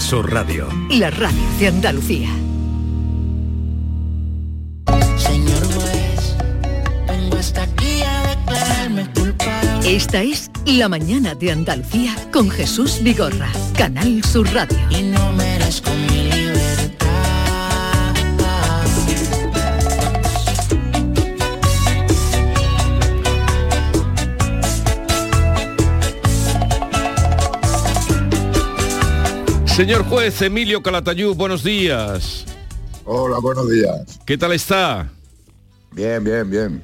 Sur Radio. La radio de Andalucía. Señor juez, vengo hasta aquí a declararme culpable. Esta es La mañana de Andalucía con Jesús Vigorra. Canal Sur Radio. Y no merezco mi Señor juez Emilio Calatayud, buenos días. Hola, buenos días. ¿Qué tal está? Bien, bien, bien.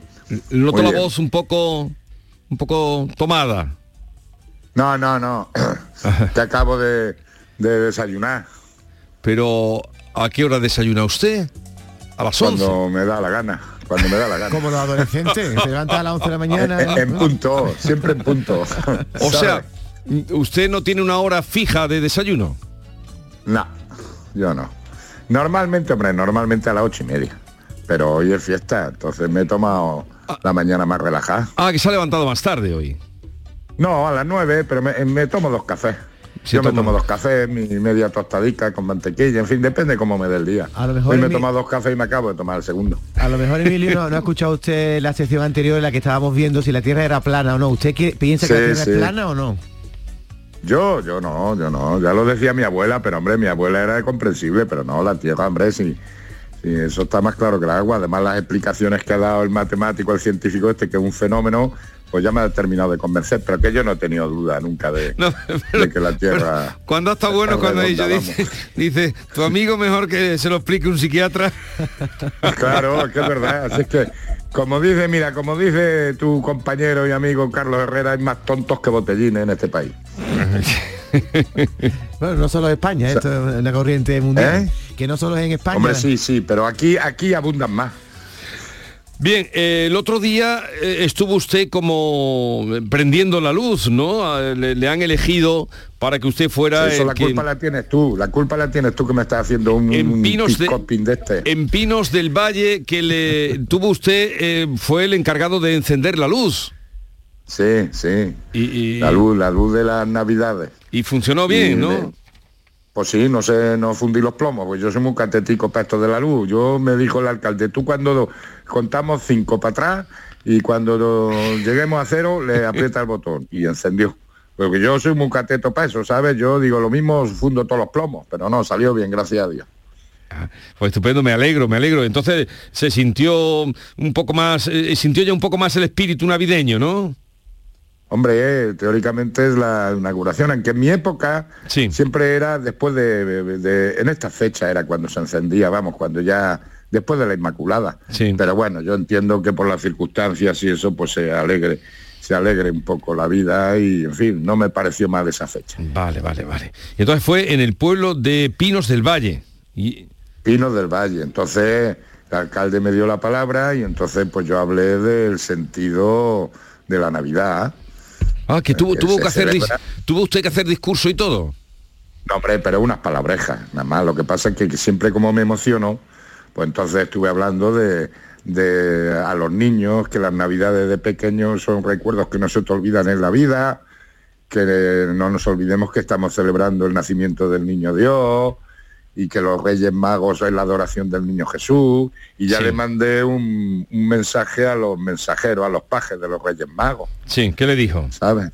Noto Muy la bien. voz un poco, un poco tomada. No, no, no. Te acabo de, de desayunar Pero ¿a qué hora desayuna usted? A las 11. cuando me da la gana. Cuando me da la gana. Como los adolescentes, se levanta a las 11 de la mañana. En, en punto, siempre en punto. O sea, usted no tiene una hora fija de desayuno. No, yo no. Normalmente, hombre, normalmente a las ocho y media. Pero hoy es fiesta, entonces me he tomado la mañana más relajada. Ah, que se ha levantado más tarde hoy. No, a las nueve, pero me, me tomo dos cafés. Yo me tomo dos cafés, mi media tostadica con mantequilla, en fin, depende cómo me dé el día. A lo mejor Hoy me he mi- tomado dos cafés y me acabo de tomar el segundo. A lo mejor, Emilio, no, no ha escuchado usted la sección anterior en la que estábamos viendo si la Tierra era plana o no. ¿Usted qué- piensa que la Tierra sí. es plana o no? Yo, yo no, yo no, ya lo decía mi abuela, pero hombre, mi abuela era comprensible, pero no, la tierra, hombre, sí, sí, eso está más claro que el agua. Además, las explicaciones que ha dado el matemático, el científico este, que es un fenómeno, pues ya me ha terminado de convencer, pero que yo no he tenido duda nunca de, No, de que la tierra... Cuando está bueno, está cuando redonda, dice, dice, tu amigo mejor que se lo explique un psiquiatra. Claro, es que es verdad. Así es que, como dice, mira, como dice tu compañero y amigo Carlos Herrera, hay más tontos que botellines en este país. Bueno, no solo España, ¿eh? esto es una corriente mundial. ¿Eh? Que no solo es en España. Hombre, sí, sí, pero aquí, aquí abundan más. Bien, eh, el otro día eh, estuvo usted como prendiendo la luz, ¿no? Ah, Le, le han elegido para que usted fuera Eso el la que- culpa la tienes tú, la culpa la tienes tú que me estás haciendo un, en un Pinos de, este. en Pinos del Valle que le tuvo usted eh, fue el encargado de encender la luz Sí, sí. y, y- La luz, la luz de las navidades. y funcionó bien, Y ¿no? Pues sí, no sé, no fundí los plomos, pues yo soy muy catético para esto de la luz. Yo me dijo el alcalde, tú cuando contamos cinco para atrás y cuando lleguemos a cero le aprieta el botón y encendió. Porque yo soy muy cateto para eso, ¿sabes? Yo digo lo mismo, fundo todos los plomos, pero no, salió bien, gracias a Dios. Pues estupendo, me alegro, me alegro. Entonces se sintió un poco más, eh, sintió ya un poco más el espíritu navideño, ¿no? Hombre, eh, teóricamente es la inauguración, aunque en mi época Sí. siempre era después de, de- de- en esta fecha era cuando se encendía, vamos, cuando ya después de la Inmaculada. Sí. Pero bueno, yo entiendo que por las circunstancias y eso, pues se alegre, se alegre un poco la vida y, en fin, no me pareció mal esa fecha. Vale, vale, vale. Y entonces fue en el pueblo de Pinos del Valle. Y, Pinos del Valle. Entonces, el alcalde me dio la palabra y entonces pues yo hablé del sentido de la Navidad. Ah, que tuvo, tuvo que hacer, tuvo usted que hacer discurso y todo. No, hombre, pero unas palabrejas, nada más. Lo que pasa es que siempre como me emociono, pues entonces estuve hablando de, de a los niños, que las navidades de pequeños son recuerdos que no se te olvidan en la vida, que no nos olvidemos que estamos celebrando el nacimiento del niño Dios y que los Reyes Magos es la adoración del niño Jesús. Y ya Sí. le mandé un, un mensaje a los mensajeros, a los pajes de los Reyes Magos, Sí, ¿qué le dijo? ¿sabes?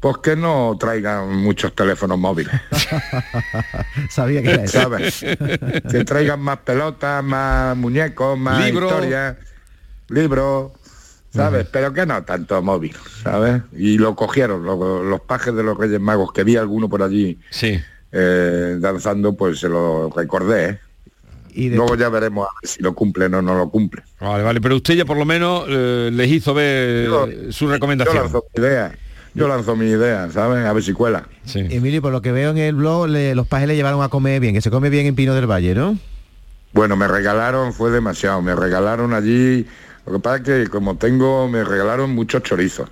Pues que no traigan muchos teléfonos móviles. Sabía que era eso. ¿sabes? que traigan más pelotas, más muñecos, más Libro. historias, libros, ¿sabes? Pero que no tanto móvil, ¿sabes? Y lo cogieron, lo- los pajes de los Reyes Magos, que vi alguno por allí Sí. Eh, danzando, pues se lo recordé. ¿eh? Y de- Luego ya veremos a ver si lo cumplen o no lo cumplen. Vale, vale, pero usted ya por lo menos eh, les hizo ver Yo- eh, su Yo recomendación. lanzo mi idea, yo lanzo mi idea, ¿sabes? A ver si cuela. Sí. Emilio, por lo que veo en el blog, le- los pajes le llevaron a comer bien, que se come bien en Pino del Valle, ¿no? Bueno, me regalaron, fue demasiado, me regalaron allí, lo que pasa es que como tengo, me regalaron muchos chorizos.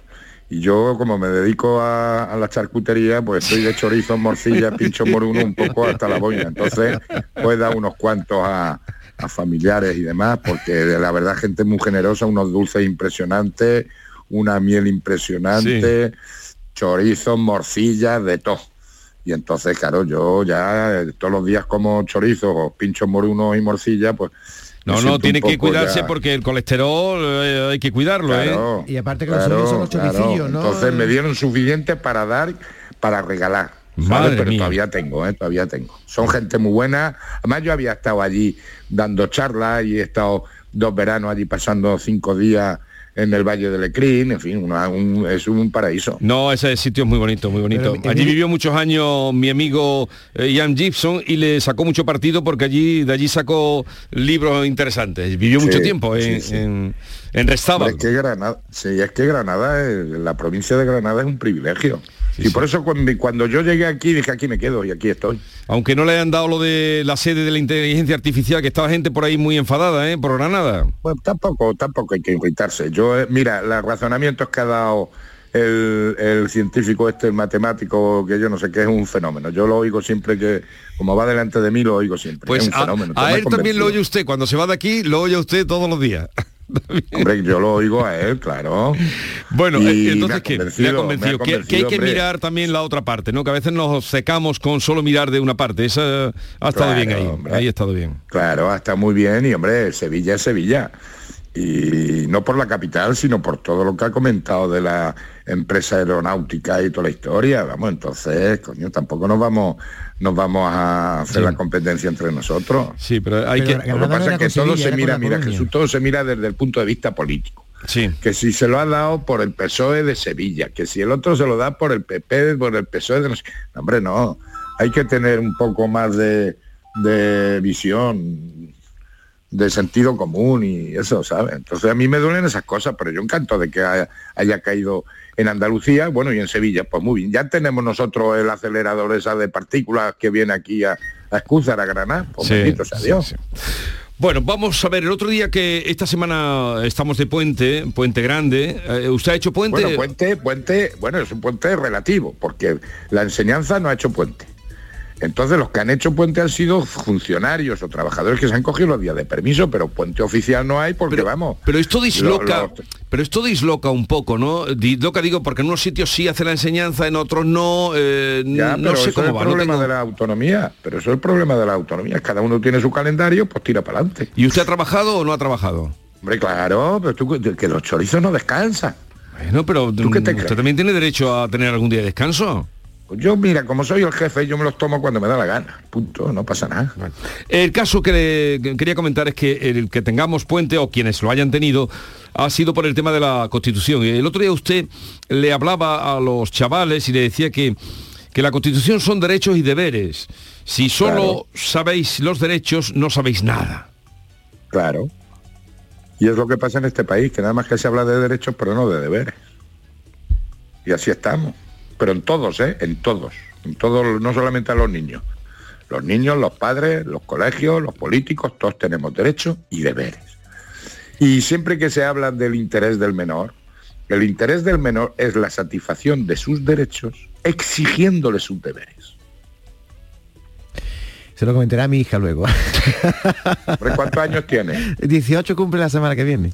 Y yo como me dedico a, a la charcutería, pues estoy de chorizos, morcilla, pincho moruno, un poco hasta la boina. Entonces, pues dar unos cuantos a, a familiares y demás, porque la verdad gente muy generosa, unos dulces impresionantes, una miel impresionante, chorizos, morcillas, de todo. Y entonces, claro, yo ya todos los días como chorizos o pinchos morunos y morcilla, pues... No, no, tiene que cuidarse ya- porque el colesterol eh, hay que cuidarlo, ¿eh? Claro, Y aparte que los suyos son los choricillos, ¿no? Entonces me dieron suficiente para dar, para regalar. Madre Pero mía. todavía tengo, ¿eh? todavía tengo. Son gente muy buena. Además yo había estado allí dando charlas y he estado dos veranos allí pasando cinco días en el Valle del Ecrín, en fin, una- un- es un paraíso. No, ese sitio es muy bonito, muy bonito. Pero, allí Emilio- vivió muchos años mi amigo eh, Ian Gibson y le sacó mucho partido porque allí de allí sacó libros interesantes. Vivió Sí, mucho tiempo en, sí, sí. en, en Restábal. Es que Granada, sí, es que Granada, es- la provincia de Granada es un privilegio. Y por eso cuando, cuando yo llegué aquí dije aquí me quedo y aquí estoy. Aunque no le hayan dado lo de la sede de la inteligencia artificial, que estaba gente por ahí muy enfadada, ¿eh? Por Granada. Bueno, tampoco, tampoco hay que irritarse. Yo, eh, mira, los razonamientos que ha dado el, el científico este, el matemático, que yo no sé qué es un fenómeno. Yo lo oigo siempre que, como va delante de mí, lo oigo siempre. Pues es un a, fenómeno. a él también lo oye usted. Cuando se va de aquí, lo oye usted todos los días. Hombre, yo lo oigo a él, claro. Bueno, Y eh, me entonces ha ha convencido, me ha convencido. Que- que, hay que hombre. mirar también la otra parte, ¿no? Que a veces nos secamos con solo mirar de una parte. Esa ha estado Claro, bien ahí. hombre. Ahí ha estado bien. Claro, está muy bien y hombre, Sevilla es Sevilla. Y no por la capital, sino por todo lo que ha comentado de la empresa aeronáutica y toda la historia. Vamos, entonces, coño, tampoco nos vamos, nos vamos a hacer Sí. la competencia entre nosotros. Sí, pero hay Pero que... Lo que pasa es que todo se mira, mira. Jesús, todo se mira desde el punto de vista político. Sí. Que si se lo ha dado por el PSOE de Sevilla, que si el otro se lo da por el PP, por el PSOE de no, Hombre, no. Hay que tener un poco más de, de visión, de sentido común y eso, ¿sabes? Entonces a mí me duelen esas cosas, pero yo encanto de que haya, haya caído en Andalucía, bueno, y en Sevilla, pues muy bien. Ya tenemos nosotros el acelerador esa de partículas que viene aquí a, a Escúzar, a Granada, pues Sí, bendito sea sí, Dios. sí. Bueno, vamos a ver, el otro día que esta semana estamos de puente, puente grande, eh, ¿usted ha hecho puente? Bueno, puente, puente, bueno, es un puente relativo, porque la enseñanza no ha hecho puente. Entonces los que han hecho puente han sido funcionarios o trabajadores que se han cogido los días de permiso, pero puente oficial no hay porque pero, vamos. pero esto disloca, lo- lo- pero esto disloca un poco, ¿no? Disloca, digo, porque en unos sitios sí hace la enseñanza, en otros no, eh, ya, no pero sé eso cómo es el va. no problema tengo- de la autonomía, pero eso es el problema de la autonomía. Cada uno tiene su calendario, pues tira para adelante. ¿Y usted ha trabajado o no ha trabajado? Hombre, claro, pero tú que los chorizos no descansan. Bueno, pero ¿Tú qué te crees? usted también tiene derecho a tener algún día de descanso. Pues yo, mira, como soy el jefe, yo me los tomo cuando me da la gana. Punto, no pasa nada. El caso que le que quería comentar es que el que tengamos puente o quienes lo hayan tenido ha sido por el tema de la Constitución. Y el otro día usted le hablaba a los chavales y le decía que, que la Constitución son derechos y deberes. Si solo Claro. sabéis los derechos, no sabéis nada. Claro. Y es lo que pasa en este país, que nada más que se habla de derechos, pero no de deberes. Y así estamos. Pero en todos, ¿eh? En todos. En todos, no solamente a los niños. Los niños, los padres, los colegios, los políticos, todos tenemos derechos y deberes. Y siempre que se habla del interés del menor, el interés del menor es la satisfacción de sus derechos exigiéndole sus deberes. Se lo comentará a mi hija luego. ¿Hombre, ¿Cuántos años tiene? 18 cumple la semana que viene.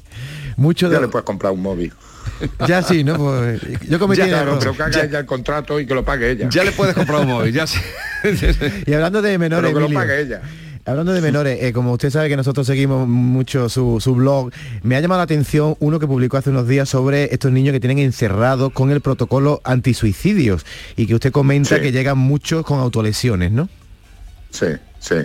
Mucho Ya de... le puedes comprar un móvil. Ya sí, ¿no? Pues, yo cometí Ya, el Claro, error. pero que haga ella el contrato y que lo pague ella. Ya le puedes comprar un móvil, ya sé. Y hablando de menores, pero que lo Emilio, pague ella. Hablando de menores, eh, como usted sabe que nosotros seguimos mucho su, su blog, me ha llamado la atención uno que publicó hace unos días sobre estos niños que tienen encerrados con el protocolo antisuicidios y que usted comenta Sí. que llegan muchos con autolesiones, ¿no? Sí, sí.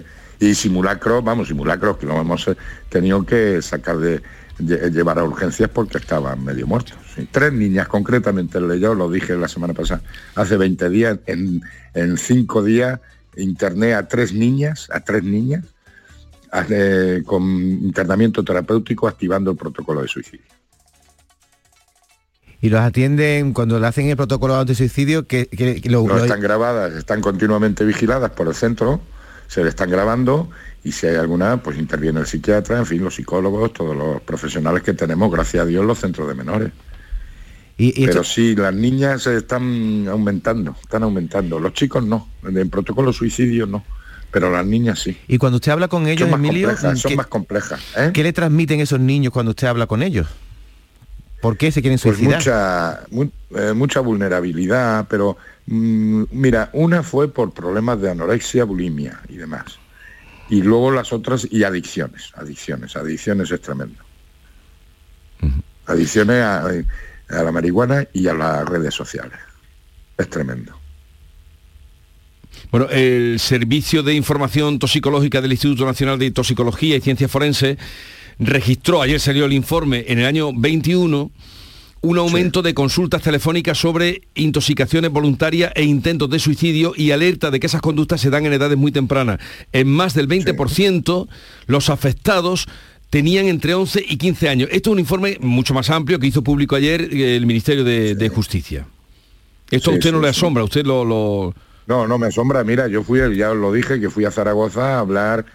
Y simulacros, vamos, simulacros que lo hemos tenido que sacar de llevar a urgencias porque estaban medio muertos. sí. Tres niñas concretamente, yo lo dije la semana pasada, hace 20 días, en, en cinco días interné a tres niñas, a tres niñas, eh, con internamiento terapéutico activando el protocolo de suicidio. Y los atienden cuando le hacen el protocolo antisuicidio, que, que- que lo- No lo- están grabadas, están continuamente vigiladas por el centro, se le están grabando y si hay alguna, pues interviene el psiquiatra, en fin, los psicólogos, todos los profesionales que tenemos, gracias a Dios, los centros de menores. y- y Pero esto- sí, las niñas están aumentando, están aumentando. Los chicos no, en protocolo suicidio no, pero las niñas sí. y cuando usted habla con ellos, Son más Emilio, complejas, son ¿qué, más complejas. ¿eh? qué le transmiten esos niños cuando usted habla con ellos? ¿Por qué se quieren Pues suicidar? mucha, mu- eh, mucha vulnerabilidad, pero mm, mira, una fue por problemas de anorexia, bulimia y demás. Y luego las otras, y adicciones, adicciones, adicciones es tremendo. Adicciones a, a la marihuana y a las redes sociales. Es tremendo. Bueno, el Servicio de Información Toxicológica del Instituto Nacional de Toxicología y Ciencias Forenses registró, ayer salió el informe, en el año 21, un aumento de consultas telefónicas sobre intoxicaciones voluntarias e intentos de suicidio y alerta de que esas conductas se dan en edades muy tempranas. En más del 20%, los afectados tenían entre 11 y 15 años. Esto es un informe mucho más amplio que hizo público ayer el Ministerio de, de Justicia. Esto a usted no le asombra, usted lo- lo, No, no me asombra. Mira, yo fui, ya os lo dije, que fui a Zaragoza a hablar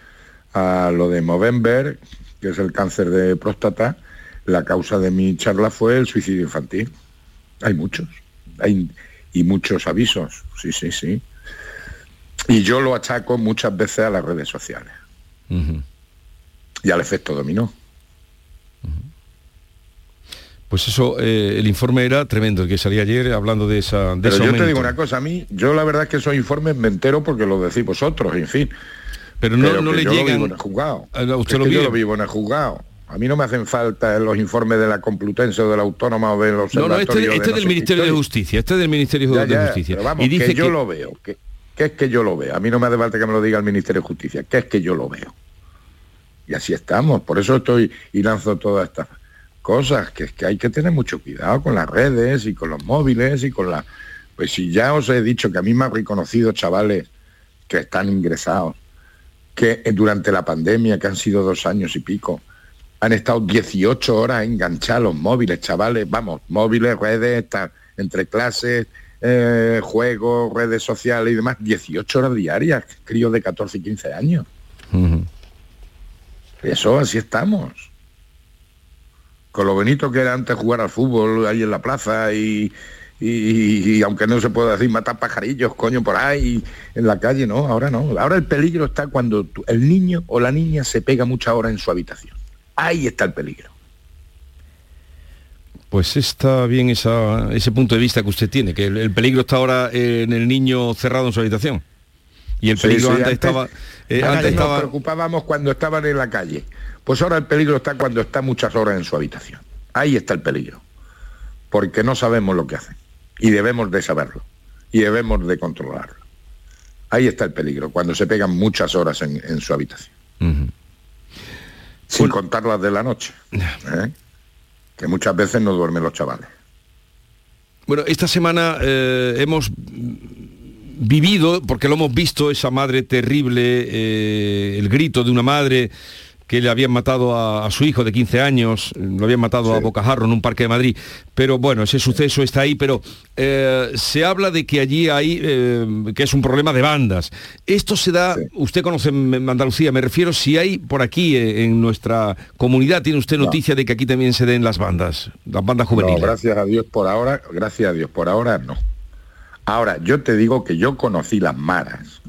a lo de Movember, que es el cáncer de próstata. La causa de mi charla fue el suicidio infantil. Hay muchos. Hay, y muchos avisos. Sí, sí, sí. Y yo lo achaco muchas veces a las redes sociales y al efecto dominó. Pues eso, eh, el informe era tremendo, el que salía ayer hablando de esa de Pero ese yo te digo una cosa, a mí, yo la verdad es que esos informes me entero porque lo decís vosotros, en fin. Pero no, Pero no le yo lo llegan... vivo en el juzgado. No, usted Es lo que yo lo vivo en el juzgado. A mí no me hacen falta los informes de la Complutense o de la Autónoma o del No, Observatorio. no, este, de este no es del Ministerio de. Justicia, este es del Ministerio Ya, de ya, Justicia. pero vamos, y dice que yo que- lo veo. Que, que es que yo lo veo. A mí no me hace falta que me lo diga el Ministerio de Justicia. Que es que yo lo veo. Y así estamos. Por eso estoy y lanzo todas estas cosas. Que es que hay que tener mucho cuidado con las redes y con los móviles y con la... Pues si ya os he dicho que a mí me han reconocido chavales que están ingresados, que durante la pandemia, que han sido dos años y pico, han estado 18 horas enganchados los móviles, chavales, vamos, móviles, redes, entre clases, eh, juegos, redes sociales y demás, 18 horas diarias, críos de 14 y 15 años. Eso, así estamos. Con lo bonito que era antes jugar al fútbol ahí en la plaza y, y- y aunque no se puede decir matar pajarillos, coño, por ahí en la calle, no, ahora no. Ahora el peligro está cuando tú- el niño o la niña se pega muchas horas en su habitación. Ahí está el peligro. Pues está bien esa- ese punto de vista que usted tiene, que el, el peligro está ahora eh, en el niño cerrado en su habitación. Y el peligro sí, antes, estaba... eh, antes antes nos estaba... preocupábamos cuando estaban en la calle. Pues ahora el peligro está cuando está muchas horas en su habitación. Ahí está el peligro. Porque no sabemos lo que hacen. Y debemos de saberlo. Y debemos de controlarlo. Ahí está el peligro, cuando se pegan muchas horas en, en su habitación. Sin contar las de la noche. ¿eh? Que muchas veces no duermen los chavales. Bueno, esta semana eh, hemos vivido, porque lo hemos visto, esa madre terrible, eh, el grito de una madre que le habían matado a, a su hijo de 15 años, lo habían matado a. Bocajarro en un parque de Madrid. Pero bueno, ese suceso está ahí, pero eh, se habla de que allí hay, eh, que es un problema de bandas. Esto se da, Sí. usted conoce Andalucía, me refiero, si hay por aquí eh, en nuestra comunidad, ¿tiene usted No. noticia de que aquí también se den las bandas, las bandas No, juveniles? gracias a Dios por ahora, gracias a Dios por ahora no. Ahora, yo te digo que yo conocí las maras.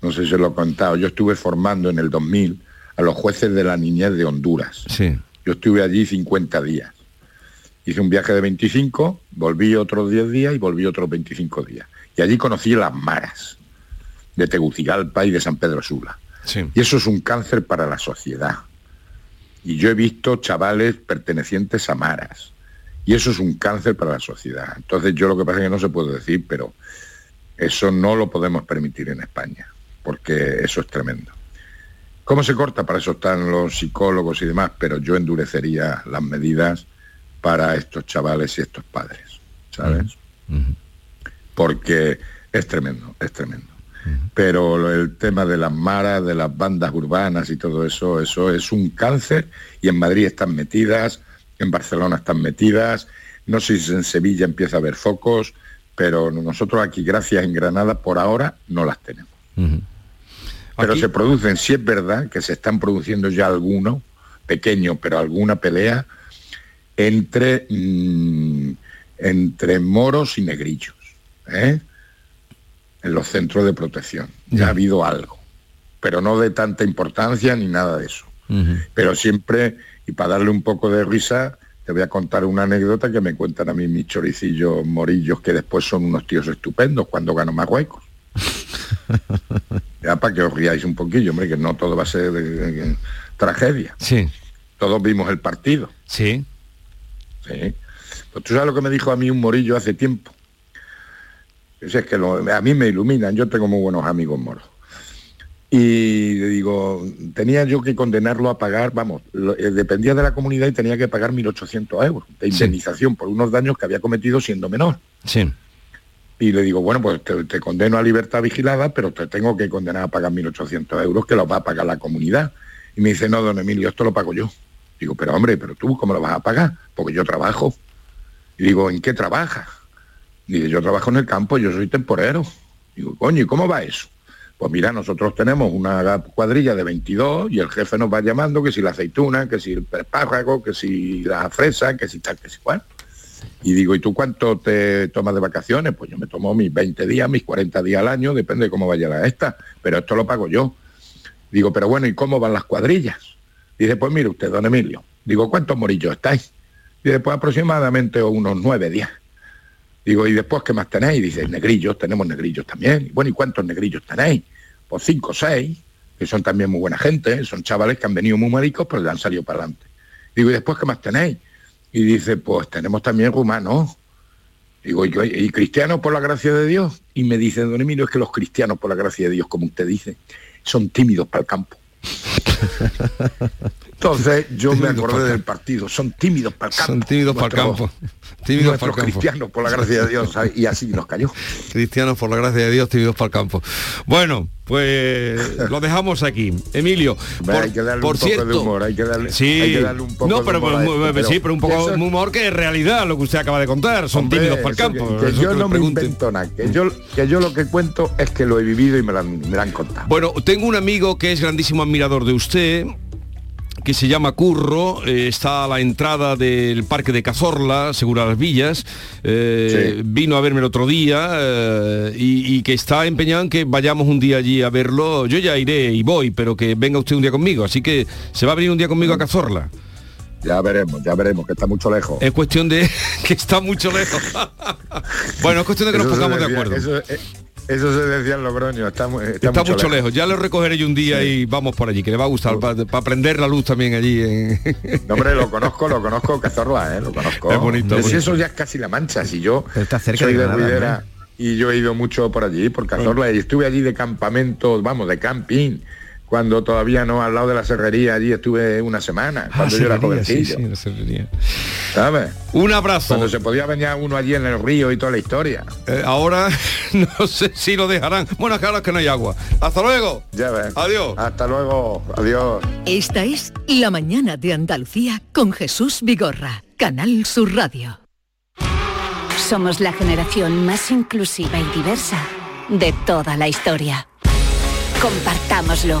No sé si os lo he contado. Yo estuve formando en el 2000 a los jueces de la niñez de Honduras. Sí. Yo estuve allí 50 días. Hice un viaje de 25, volví otros 10 días y volví otros 25 días. Y allí conocí las maras de Tegucigalpa y de San Pedro Sula. Sí. Y eso es un cáncer para la sociedad. Y yo he visto chavales pertenecientes a maras. Y eso es un cáncer para la sociedad. Entonces yo lo que pasa es que no se puede decir, pero eso no lo podemos permitir en España, porque eso es tremendo. ¿Cómo se corta? Para eso están los psicólogos y demás, pero yo endurecería las medidas para estos chavales y estos padres, ¿sabes? Porque es tremendo, es tremendo. Pero el tema de las maras, de las bandas urbanas y todo eso, eso es un cáncer y en Madrid están metidas, en Barcelona están metidas, no sé si en Sevilla empieza a haber focos, pero nosotros aquí, gracias en Granada, por ahora no las tenemos. Pero Aquí- se producen, sí es verdad que se están produciendo ya algunos, pequeño, pero alguna pelea entre, mm, entre moros y negrillos, ¿eh? en los centros de protección. Ya Ya. ha habido algo, pero no de tanta importancia ni nada de eso. Pero siempre, y para darle un poco de risa, te voy a contar una anécdota que me cuentan a mí mis choricillos morillos, que después son unos tíos estupendos cuando gano Marruecos. ya para que os riáis un poquillo, hombre, que no todo va a ser eh, eh, tragedia. Sí. Todos vimos el partido. Sí. Sí. Pues tú sabes lo que me dijo a mí un morillo hace tiempo. Es, es que lo- a mí me iluminan, yo tengo muy buenos amigos moros. Y digo, tenía yo que condenarlo a pagar, vamos, lo- eh, dependía de la comunidad y tenía que pagar 1.800 euros de Sí. indemnización por unos daños que había cometido siendo menor. Sí. Y le digo, bueno, pues te, condeno a libertad vigilada, pero te tengo que condenar a pagar 1.800 euros que los va a pagar la comunidad. Y me dice, no, don Emilio, esto lo pago yo. Digo, pero hombre, pero tú, ¿cómo lo vas a pagar? Porque yo trabajo. Y digo, ¿en qué trabajas? Dice, yo trabajo en el campo, yo soy temporero. Digo, coño, ¿y cómo va eso? Pues mira, nosotros tenemos una cuadrilla de 22 y el jefe nos va llamando que si la aceituna, que si el espárrago, que si la fresa, que si tal, que si cual. Y digo, ¿y tú cuánto te tomas de vacaciones? Pues yo me tomo mis 20 días, mis 40 días al año, depende de cómo vaya la esta, pero esto lo pago yo. Digo, pero bueno, ¿y cómo van las cuadrillas? Dice, pues mire usted, don Emilio. Digo, ¿cuántos morillos estáis? Dice, pues aproximadamente unos 9, 10. Digo, ¿y después qué más tenéis? Dice, negrillos, tenemos negrillos también. Bueno, ¿y cuántos negrillos tenéis? Pues cinco o seis, que son también muy buena gente, son chavales que han venido muy maricos, pero le han salido para adelante. Digo, ¿y después qué más tenéis? Y dice, pues tenemos también rumanos. Digo, ¿y, y cristianos por la gracia de Dios? Y me dice, don Emilio, es que los cristianos por la gracia de Dios, como usted dice, son tímidos para el campo. Entonces yo me Tímidos acordé del partido, son tímidos para el campo. Son tímidos para el campo. Tímidos para el campo. cristianos, por la gracia de Dios, ¿sabes? y así nos cayó. Cristianos, por la gracia de Dios, tímidos para el campo. Bueno, pues lo dejamos aquí. Emilio, por, hay que darle por un poco de cierto, humor, hay que darle- sí, hay que darle un poco no, de pero, humor a pero- pero sí, pero un poco de humor que es realidad lo que usted acaba de contar. Son Hombre, tímidos para el campo. Que, yo no me invento nada, que yo, que yo lo que cuento es que lo he vivido y me lo han, me lo han contado. Bueno, tengo un amigo que es grandísimo admirador de usted, que se llama Curro, eh, está a la entrada del Parque de Cazorla, Segura las Villas, eh, Sí. vino a verme el otro día eh, y, y que está empeñado en que vayamos un día allí a verlo. Yo ya iré y voy, pero que venga usted un día conmigo, así que se va a venir un día conmigo a Cazorla. Ya veremos, ya veremos, que está mucho lejos. Es cuestión de que está mucho lejos. bueno, es cuestión de que nos Eso pongamos de acuerdo. Eso, eso se decía en Logroño, está, mu- está, Está, mucho, lejos. Ya lo recogeré yo un día y vamos por allí, que le va a gustar, para prender la luz también allí. En... No, hombre, lo conozco, lo conozco, Cazorla, ¿eh? Lo conozco. Es bonito, Pero si bonito. eso ya es casi la mancha, si yo Pero está cerca soy de de Granada, Ruidera y yo he ido mucho por allí, por Cazorla, y estuve allí de campamento, vamos, de camping, cuando todavía no, al lado de la serrería, allí estuve una semana, cuando yo era Ah, sí, jovencillo, sí, la serrería. ¿sabes? Un abrazo. Cuando se podía venir uno allí en el río y toda la historia. Eh, ahora no sé si lo dejarán. Bueno, claro es que no hay agua. Hasta luego. Ya ves. Adiós. Hasta luego. Adiós. Esta es La mañana de Andalucía con Jesús Vigorra, Canal Sur Radio. Somos la generación más inclusiva y diversa de toda la historia. Compartámoslo,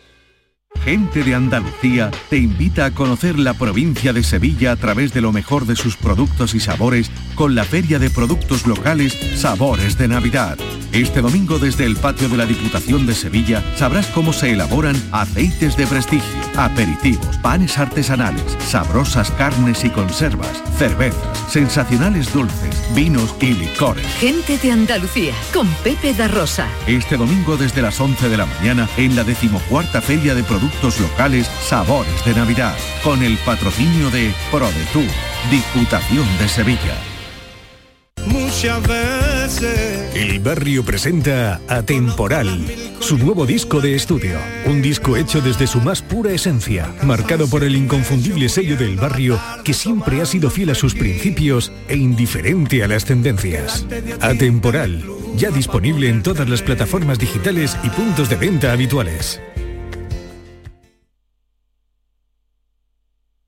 Gente de Andalucía te invita a conocer la provincia de Sevilla a través de lo mejor de sus productos y sabores con la Feria de Productos Locales Sabores de Navidad. Este domingo desde el patio de la Diputación de Sevilla sabrás cómo se elaboran aceites de prestigio, aperitivos, panes artesanales, sabrosas carnes y conservas, cervezas, sensacionales dulces, vinos y licores. Gente de Andalucía con Pepe da Rosa. Este domingo desde las 11 de la mañana en la decimocuarta Feria de Productos Locales Sabores de Navidad, con el patrocinio de ProDetour, Diputación de Sevilla. Muchas veces. El barrio presenta Atemporal, su nuevo disco de estudio. Un disco hecho desde su más pura esencia, marcado por el inconfundible sello del barrio que siempre ha sido fiel a sus principios e indiferente a las tendencias. Atemporal, ya disponible en todas las plataformas digitales y puntos de venta habituales.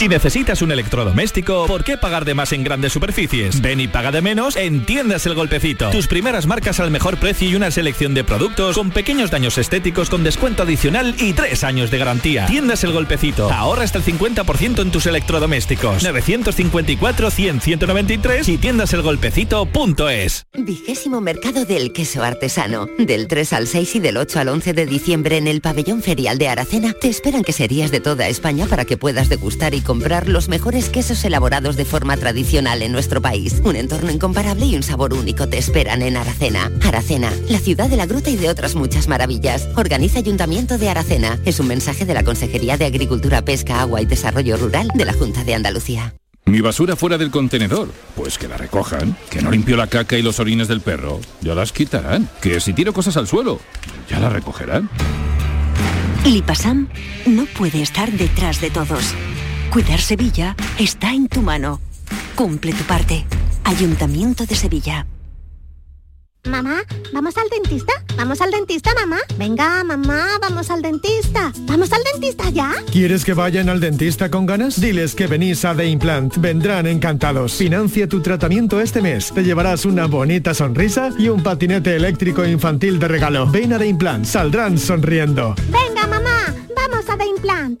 Si necesitas un electrodoméstico, ¿por qué pagar de más en grandes superficies? Ven y paga de menos en Tiendas El Golpecito. Tus primeras marcas al mejor precio y una selección de productos con pequeños daños estéticos con descuento adicional y tres años de garantía. Tiendas El Golpecito. Ahorra hasta el 50% en tus electrodomésticos. 954-100-193 y tiendaselgolpecito.es. Vigésimo Mercado del Queso Artesano. Del 3 al 6 y del 8 al 11 de diciembre en el pabellón ferial de Aracena te esperan queserías de toda España para que puedas degustar y comprar los mejores quesos elaborados de forma tradicional en nuestro país. Un entorno incomparable y un sabor único te esperan en Aracena. Aracena, la ciudad de la gruta y de otras muchas maravillas. Organiza Ayuntamiento de Aracena. Es un mensaje de la Consejería de Agricultura, Pesca, Agua y Desarrollo Rural de la Junta de Andalucía. Mi basura fuera del contenedor. Pues que la recojan. Que no limpio la caca y los orines del perro. Ya las quitarán. Que si tiro cosas al suelo, ya las recogerán. Lipasam no puede estar detrás de todos. Cuidar Sevilla está en tu mano. Cumple tu parte. Ayuntamiento de Sevilla. Mamá, ¿vamos al dentista? ¿Vamos al dentista, mamá? Venga, mamá, vamos al dentista. ¿Vamos al dentista ya? ¿Quieres que vayan al dentista con ganas? Diles que venís a The Implant. Vendrán encantados. Financia tu tratamiento este mes. Te llevarás una bonita sonrisa y un patinete eléctrico infantil de regalo. Ven a The Implant. Saldrán sonriendo. Venga, mamá, vamos a The Implant.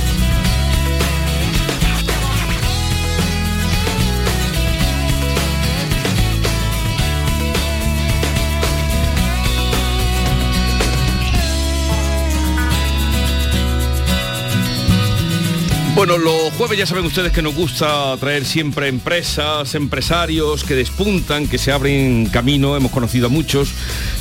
Bueno, los jueves ya saben ustedes que nos gusta traer siempre empresas, empresarios que despuntan, que se abren camino. Hemos conocido a muchos.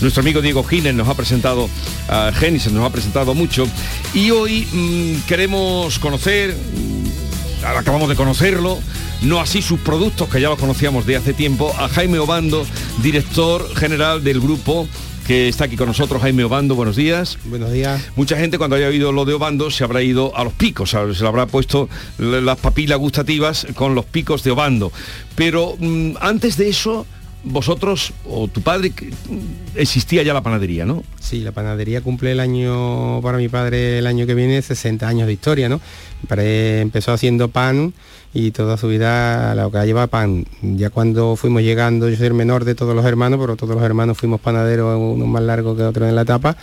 Nuestro amigo Diego Gines nos ha presentado a Genesis, nos ha presentado mucho. Y hoy mm, queremos conocer, mm, acabamos de conocerlo, no así sus productos, que ya los conocíamos de hace tiempo, a Jaime Obando, director general del grupo que está aquí con nosotros, Jaime Obando, buenos días. Buenos días. Mucha gente cuando haya oído lo de Obando se habrá ido a los picos, se le habrá puesto las papilas gustativas con los picos de Obando. Pero mm, antes de eso, vosotros o tu padre existía ya la panadería, ¿no? Sí, la panadería cumple el año, para mi padre el año que viene, 60 años de historia, ¿no? Mi padre empezó haciendo pan y toda su vida lo que lleva pan. Ya cuando fuimos llegando, yo soy el menor de todos los hermanos, pero todos los hermanos fuimos panaderos, uno más largo que otro en la etapa.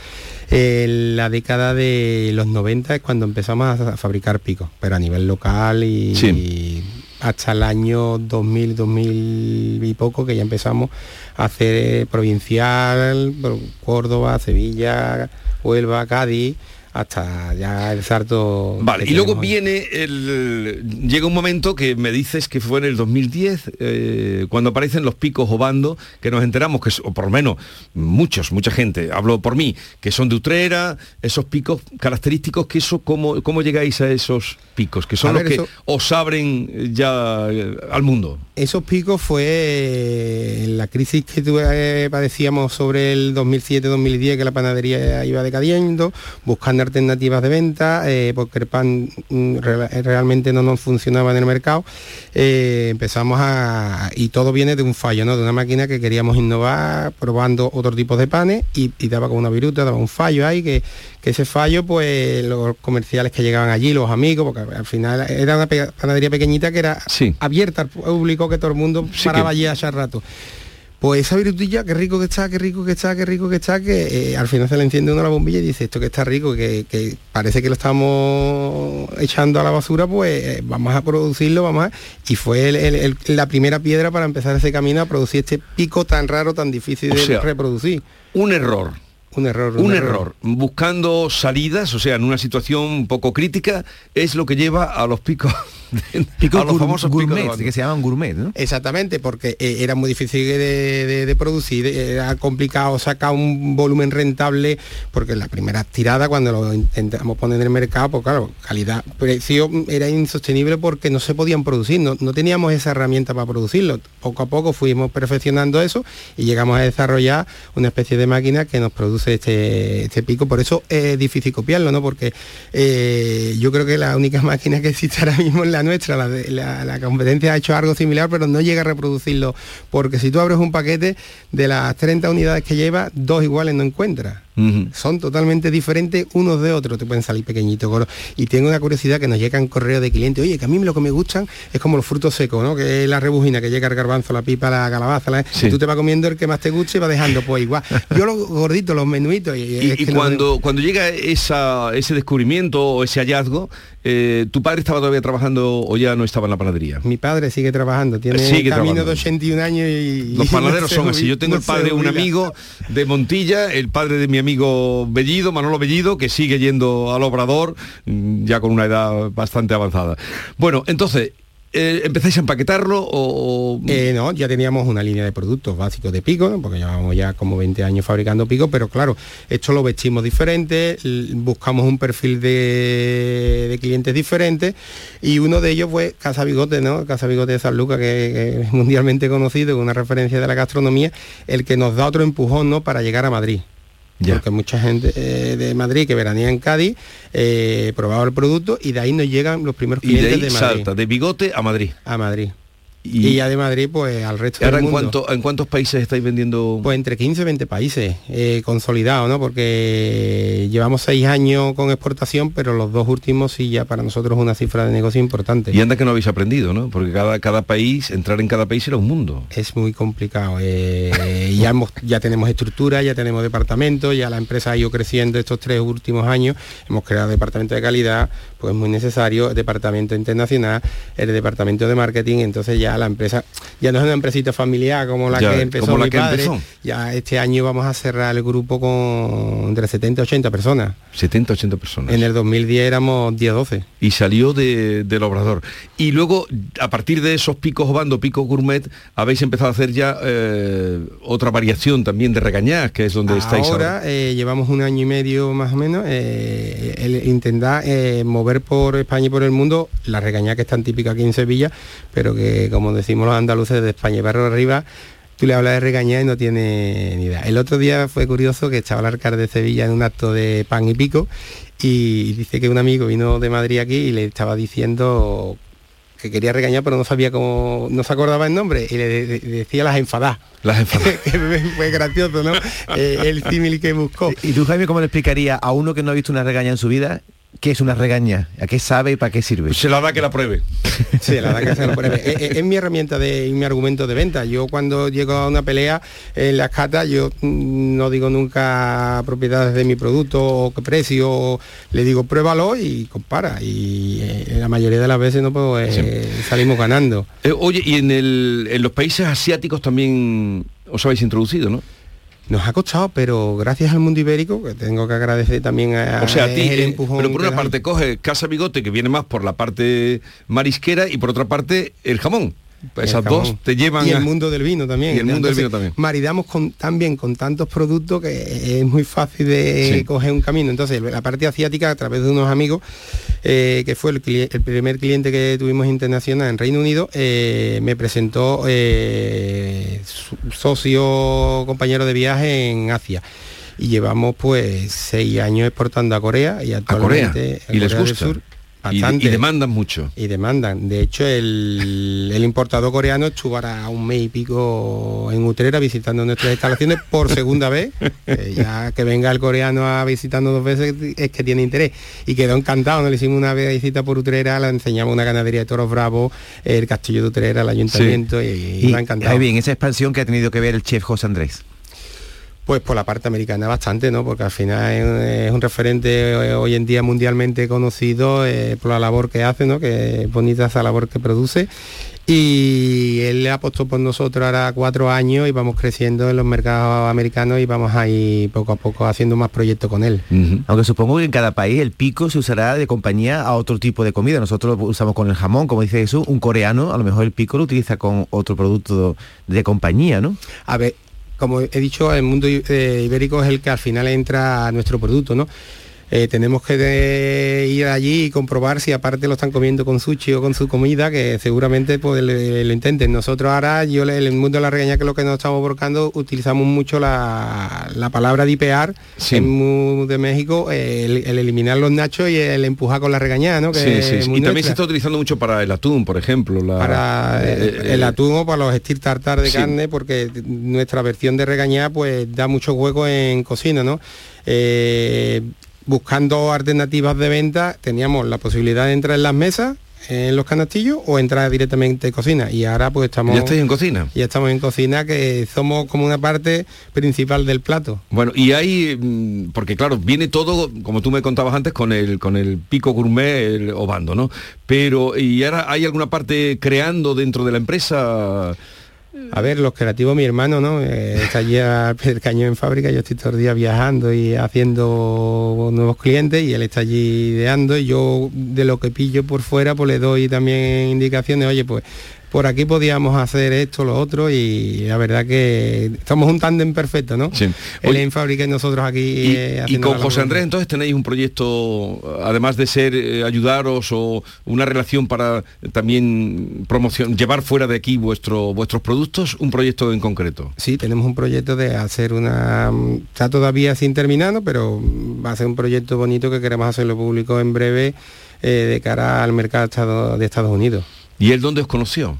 Eh, la década de los 90 es cuando empezamos a fabricar picos, pero a nivel local y, Sí. y hasta el año 2000, 2000 y poco que ya empezamos a hacer provincial, Córdoba, Sevilla, Huelva, Cádiz, hasta ya el salto. Vale, y luego hoy. viene el... Llega un momento que me dices que fue en el 2010, eh, cuando aparecen los picos Obando, que nos enteramos que, o por lo menos muchos, mucha gente, hablo por mí, que son de Utrera, esos picos característicos, que eso, ¿cómo, cómo llegáis a esos picos? Que son A los ver, que eso- os abren ya eh, al mundo. esos picos fue eh, la crisis que tuve, padecíamos sobre el 2007-2010, que la panadería iba decadiendo, buscando alternativas de venta, eh, porque el pan mm, re- realmente no nos funcionaba en el mercado. Eh, empezamos a... y todo viene de un fallo, ¿no? De una máquina que queríamos innovar, probando otro tipo de panes y, y daba con una viruta, daba un fallo ahí, que, que ese fallo, pues los comerciales que llegaban allí, los amigos, porque al final era una panadería pequeñita que era abierta al público, que todo el mundo paraba que- allí hace rato. Pues esa virutilla, qué rico que está, qué rico que está, qué rico que está, que eh, al final se le enciende uno la bombilla y dice esto que está rico, que, que parece que lo estamos echando a la basura, pues eh, vamos a producirlo, vamos a... Y fue el- el- el- la primera piedra para empezar ese camino a producir este pico tan raro, tan difícil O de sea, reproducir. Un error. Un error. Un, error. Buscando salidas, o sea, en una situación un poco crítica, es lo que lleva a los picos. Picos a los famosos picos de gourmet, que se llaman gourmet, ¿no? Exactamente, porque eh, era muy difícil de, de- de producir, era complicado sacar un volumen rentable, porque la primera tirada cuando lo intentamos poner en el mercado, pues claro, calidad, precio mm, era insostenible porque no se podían producir, no, no teníamos esa herramienta para producirlo. Poco a poco fuimos perfeccionando eso y llegamos a desarrollar una especie de máquina que nos produce este, este pico, por eso es difícil copiarlo, ¿no? Porque eh, yo creo que la única máquina que existe ahora mismo es la nuestra, la, de- la- la competencia ha hecho algo similar, pero no llega a reproducirlo, porque si tú abres un paquete de las 30 unidades que lleva, dos iguales no encuentras. Son totalmente diferentes unos de otros, te pueden salir pequeñitos. Y tengo una curiosidad que nos llegan correos de clientes, oye, que a mí lo que me gustan es como los frutos secos, ¿no? Que es la rebujina, que llega el garbanzo, la pipa, la calabaza, la- y tú te vas comiendo el que más te guste y vas dejando, pues igual. Yo los gorditos, los menuitos, y, Y, no- cuando, cuando llega esa, ese descubrimiento o ese hallazgo, eh, ¿tu padre estaba todavía trabajando o ya no estaba en la panadería? Mi padre sigue trabajando, tiene Sigue camino trabajando. de 81 años y... Los panaderos no son así. Yo tengo no el padre un amigo de Montilla, el padre de mi amigo Bellido, Manolo Bellido, que sigue yendo al obrador, mm, ya con una edad bastante avanzada. Bueno, entonces, eh, ¿empezáis a empaquetarlo o...? Eh, no, ya teníamos una línea de productos básicos de pico, porque llevamos ya como 20 años fabricando pico, pero claro, esto lo vestimos diferente, buscamos un perfil de, clientes diferentes y uno de ellos fue Casa Bigote, ¿no? Casa Bigote de San Lucas, que, que es mundialmente conocido, una referencia de la gastronomía, el que nos da otro empujón ¿no? para llegar a Madrid. Porque mucha gente eh, de Madrid que veranía en Cádiz eh, probaba el producto y de ahí nos llegan los primeros Y de clientes ahí de, Madrid. salta, de bigote a Madrid. A Madrid. Y, Y ya de Madrid, pues al resto ahora del en, mundo. cuánto, ¿en cuántos países estáis vendiendo? Pues entre 15 y 20 países eh, consolidados, ¿no? Porque llevamos seis años con exportación, pero los dos últimos sí ya para nosotros es una cifra de negocio importante. Y anda que no habéis aprendido, ¿no? Porque cada, cada país, entrar en cada país era un mundo. Es muy complicado. eh, ya, hemos- ya tenemos estructura, ya tenemos departamento, ya la empresa ha ido creciendo estos tres últimos años. Hemos creado departamento de calidad, pues es muy necesario, departamento internacional, el departamento de marketing, entonces ya la empresa, ya no es una empresita familiar como la Ya, que empezó como la mi que padre. empezó. Ya este año vamos a cerrar el grupo con entre 70 y 80 personas. 70, 80 personas. En el 2010 éramos 10, 12. y salió de- del obrador. Y luego, a partir de esos picos bando, picos gourmet, habéis empezado a hacer ya eh, otra variación también de regañás, que es donde estáis ahora. Ahora eh, llevamos un año y medio más o menos eh, el intentar eh, mover por España y por el mundo la regañá que es tan típica aquí en Sevilla, pero que como decimos los andaluces de España y barrio arriba, tú le hablas de regañá y no tiene ni idea. El otro día fue curioso que estaba el alcalde de Sevilla en un acto de pan y pico y dice que un amigo vino de Madrid aquí y le estaba diciendo que quería regañar pero no sabía cómo, no se acordaba el nombre y le de- de- decía las enfadadas. Las enfadadas. que fue gracioso, ¿no? Eh, el símil que buscó. ¿Y tú, Jaime, cómo le explicaría a uno que no ha visto una regaña en su vida qué es una regaña? ¿A qué sabe y para qué sirve? Se la da que la pruebe. Sí, la verdad que se lo pruebe. Es, es- es mi herramienta de y mi argumento de venta. Yo cuando llego a una pelea en las catas, yo mm, no digo nunca propiedades de mi producto o qué precio, le digo pruébalo y compara. Y eh, la mayoría de las veces no pues, eh, salimos ganando. Eh, oye, y en, el- en los países asiáticos también os habéis introducido, ¿no? Nos ha costado, pero gracias al mundo ibérico, que tengo que agradecer también a, O sea, a ti, el eh, empujón pero por una parte coge Casa Bigote, que viene más por la parte marisquera, y por otra parte el jamón. Pues esas dos te llevan y a- el mundo del vino también. Y el mundo del vino también. Maridamos con, también con tantos productos que es muy fácil de Sí. coger un camino. Entonces, la parte asiática, a través de unos amigos, eh, que fue el, primer cliente que tuvimos internacional en Reino Unido, eh, me presentó eh, su- socio, compañero de viaje en Asia. Y llevamos pues seis años exportando a Corea y a Corea actualmente y les del gusta Sur, y, demandan mucho Y demandan. De hecho, el, el importador coreano estuvo ahora un mes y pico en Utrera visitando nuestras instalaciones por segunda vez. Eh, ya que venga el coreano a visitarnos dos veces es que tiene interés. Y quedó encantado. Nos le hicimos una visita por Utrera, le enseñamos una ganadería de toros bravos, el castillo de Utrera, el ayuntamiento y, y Y, me ha encantado. bien, esa expansión que ha tenido que ver el chef José Andrés. Pues por la parte americana bastante, ¿no? Porque al final es, un- referente eh, hoy en día mundialmente conocido eh, por la labor que hace, ¿no? Que es bonita esa labor que produce. Y él le apostó por nosotros ahora cuatro años y vamos creciendo en los mercados americanos y vamos ahí poco a poco haciendo más proyectos con él. Aunque supongo que en cada país el pico se usará de compañía a otro tipo de comida. Nosotros lo usamos con el jamón, como dice Jesús, un coreano a lo mejor el pico lo utiliza con otro producto de compañía, ¿no? A ver, como he dicho, el mundo eh, ibérico es el que al final entra a nuestro producto, ¿no? Eh, tenemos que de- ir allí y comprobar si aparte lo están comiendo con sushi o con su comida, que seguramente pues le- lo intenten. Nosotros ahora, yo en el mundo de la regaña, que es lo que nos estamos volcando, utilizamos mucho la, la palabra dipear, en mu- de México, el, el eliminar los nachos y el empujar con la regañada, ¿no? Que Sí, sí, sí. y también se está utilizando mucho para el atún por ejemplo la- para eh, el, eh, el atún o para los estir tartar de sí. carne porque nuestra versión de regañar pues da mucho hueco en cocina no Eh, buscando alternativas de venta teníamos la posibilidad de entrar en las mesas en los canastillos o entrar directamente en cocina y ahora pues estamos ¿Ya estáis en cocina? ya estamos en cocina que somos como una parte principal del plato Bueno, y hay, mm, porque claro, viene todo, como tú me contabas antes, con el, con el pico gourmet, el obando, ¿no? Pero, ¿y ahora hay alguna parte creando dentro de la empresa? A ver, los creativos, mi hermano, ¿no? Eh, está allí al del cañón en fábrica, yo estoy todo el día viajando y haciendo nuevos clientes y él está allí ideando y yo de lo que pillo por fuera pues le doy también indicaciones, oye, pues por aquí podíamos hacer esto, lo otro y la verdad que somos un tándem perfecto, ¿no? Sí. Él en fábrica y nosotros aquí Y, eh, y con José. Andrés entonces tenéis un proyecto, además de ser eh, ayudaros o una relación para también promoción, llevar fuera de aquí vuestro, vuestros productos, un proyecto en concreto. Sí, tenemos un proyecto de hacer una... Está todavía sin terminar, ¿no? pero va a ser un proyecto bonito que queremos hacerlo público en breve eh, de cara al mercado de Estados Unidos. ¿Y él dónde os conoció?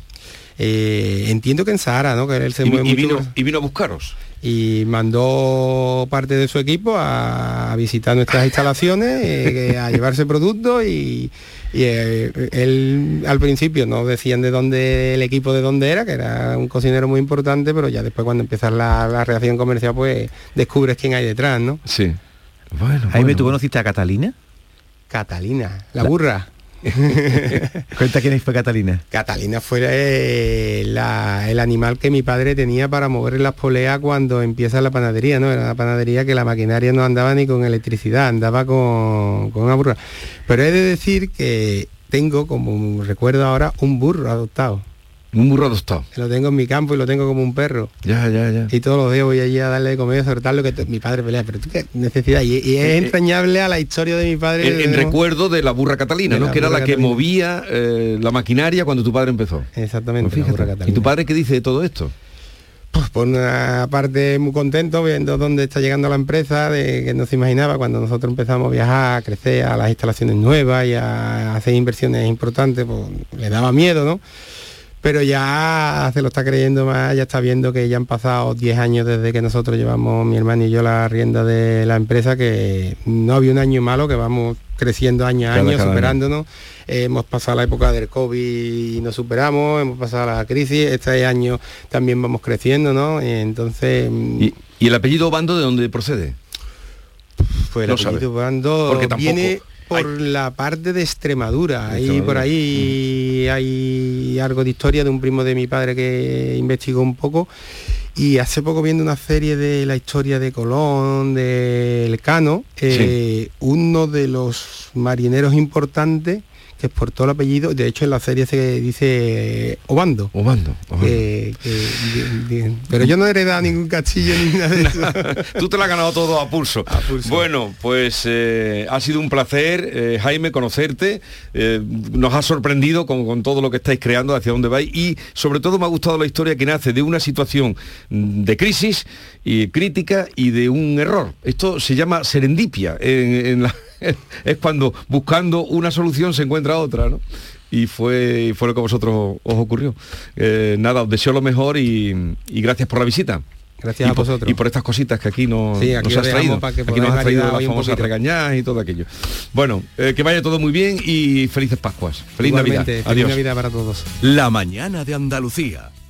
Eh, entiendo que en Sahara, ¿no? Que él se Y, mueve y mucho vino, y vino a buscaros. y mandó parte de su equipo a, a visitar nuestras instalaciones, eh, a llevarse productos y, y, eh, él al principio no decían de dónde el equipo de dónde era, que era un cocinero muy importante, pero ya después cuando empiezas la, la reacción comercial pues descubres quién hay detrás, ¿no? Sí. Bueno, Jaime, ¿tú conociste a Catalina? Catalina, la, La- burra. Cuenta quién fue Catalina. Catalina fue eh, la- el animal que mi padre tenía para mover las poleas cuando empieza la panadería, ¿no? Era una panadería que la maquinaria no andaba ni con electricidad, andaba con, con una burra. Pero he de decir que tengo, como recuerdo ahora, un burro adoptado. Un burro adoptado. Lo tengo en mi campo y lo tengo como un perro. Ya, ya, ya. Y todos los días voy allí a darle de comer, sobre lo que mi padre pelea, pero tú qué necesidad. Y, y es entrañable a la historia de mi padre. En, recuerdo de la burra Catalina, ¿no? Que era la que movía eh, la maquinaria cuando tu padre empezó. Exactamente, Pues la burra. ¿Y tu padre qué dice de todo esto? Pues por una parte muy contento viendo dónde está llegando la empresa, de que no se imaginaba cuando nosotros empezamos a viajar, a crecer a las instalaciones nuevas y a hacer inversiones importantes, pues le daba miedo, ¿no? Pero ya se lo está creyendo más, ya está viendo que ya han pasado 10 años desde que nosotros llevamos, mi hermano y yo, la rienda de la empresa, que no había un año malo, que vamos creciendo año a Cada- año, cada año. superándonos. Eh, hemos pasado la época del COVID y nos superamos, hemos pasado la crisis, este año también vamos creciendo, ¿no? Entonces, mm, ¿Y, y el apellido Bando de dónde procede? pues el no apellido. Bando Porque tampoco viene por la parte de Extremadura. Ahí por ahí hay algo de historia de un primo de mi padre que investigó un poco. Y hace poco viendo una serie de la historia de Colón, de Elcano, eh, uno de los marineros importantes que es por todo el apellido. De hecho, en la serie se dice Obando. Obando. pero yo no he heredado ningún castillo ni nada de eso. Tú te lo has ganado todo a pulso. Bueno, pues eh, ha sido un placer, eh, Jaime, conocerte. Eh, nos ha sorprendido con, con, todo lo que estáis creando, hacia dónde vais. Y sobre todo me ha gustado la historia que nace de una situación de crisis y crítica y de un error. Esto se llama serendipia. En, es cuando buscando una solución se encuentra otra, ¿no? y fue, fue lo que a vosotros os ocurrió. nada, os deseo lo mejor y gracias por la visita. Gracias y a vosotros. y por estas cositas que aquí, nos, nos has traído. Para que aquí nos has traído las famosas regañadas y todo aquello. Bueno, eh, que vaya todo muy bien y felices Pascuas. Feliz Navidad. Feliz Adiós. Navidad para todos. La mañana de Andalucía.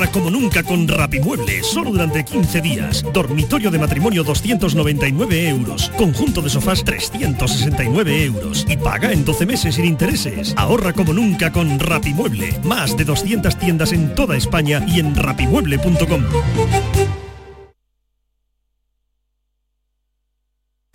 Ahorra como nunca con Rapimueble, solo durante 15 días. Dormitorio de matrimonio 299 euros. Conjunto de sofás 369 euros. Y paga en 12 meses sin intereses. Ahorra como nunca con Rapimueble. Más de 200 tiendas en toda España y en rapimueble.com.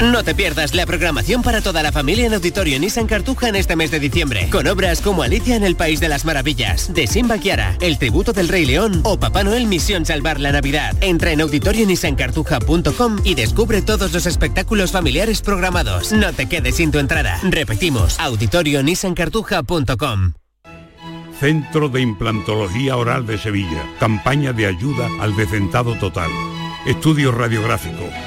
No te pierdas la programación para toda la familia en Auditorio Nissan Cartuja en este mes de diciembre, con obras como Alicia en el País de las Maravillas, de Simba Kiara, El Tributo del Rey León o Papá Noel Misión Salvar la Navidad. Entra en auditorionissancartuja.com y descubre todos los espectáculos familiares programados. No te quedes sin tu entrada. Repetimos, auditorionissancartuja.com. Centro de Implantología Oral de Sevilla. Campaña de ayuda al decentado total. Estudio radiográfico,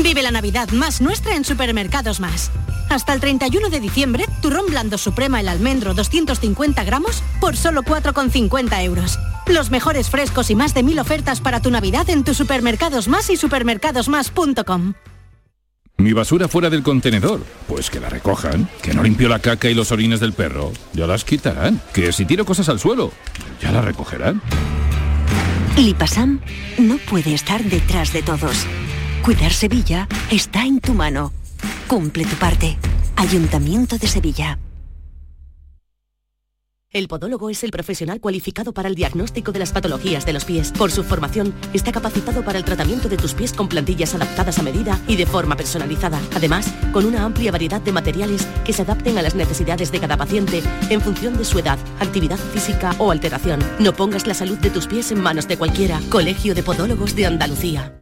Vive la Navidad más nuestra en Supermercados Más. Hasta el 31 de diciembre, turrón blando suprema el almendro 250 gramos por solo 4,50 euros. Los mejores frescos y más de mil ofertas para tu Navidad en tus supermercados más y supermercadosmás.com. Mi basura fuera del contenedor. Pues que la recojan. Que no limpio la caca y los orines del perro. Ya las quitarán. Que si tiro cosas al suelo, ya la recogerán. Lipasam no puede estar detrás de todos. Cuidar Sevilla está en tu mano. Cumple tu parte. Ayuntamiento de Sevilla. El podólogo es el profesional cualificado para el diagnóstico de las patologías de los pies. Por su formación, está capacitado para el tratamiento de tus pies con plantillas adaptadas a medida y de forma personalizada. Además, con una amplia variedad de materiales que se adapten a las necesidades de cada paciente en función de su edad, actividad física o alteración. No pongas la salud de tus pies en manos de cualquiera. Colegio de Podólogos de Andalucía.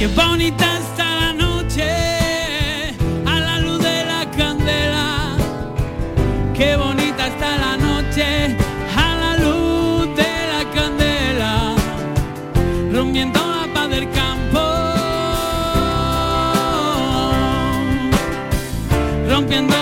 Qué bonita está la noche a la luz de la candela. Qué bonita está la noche a la luz de la candela. Rompiendo la paz del campo. Rompiendo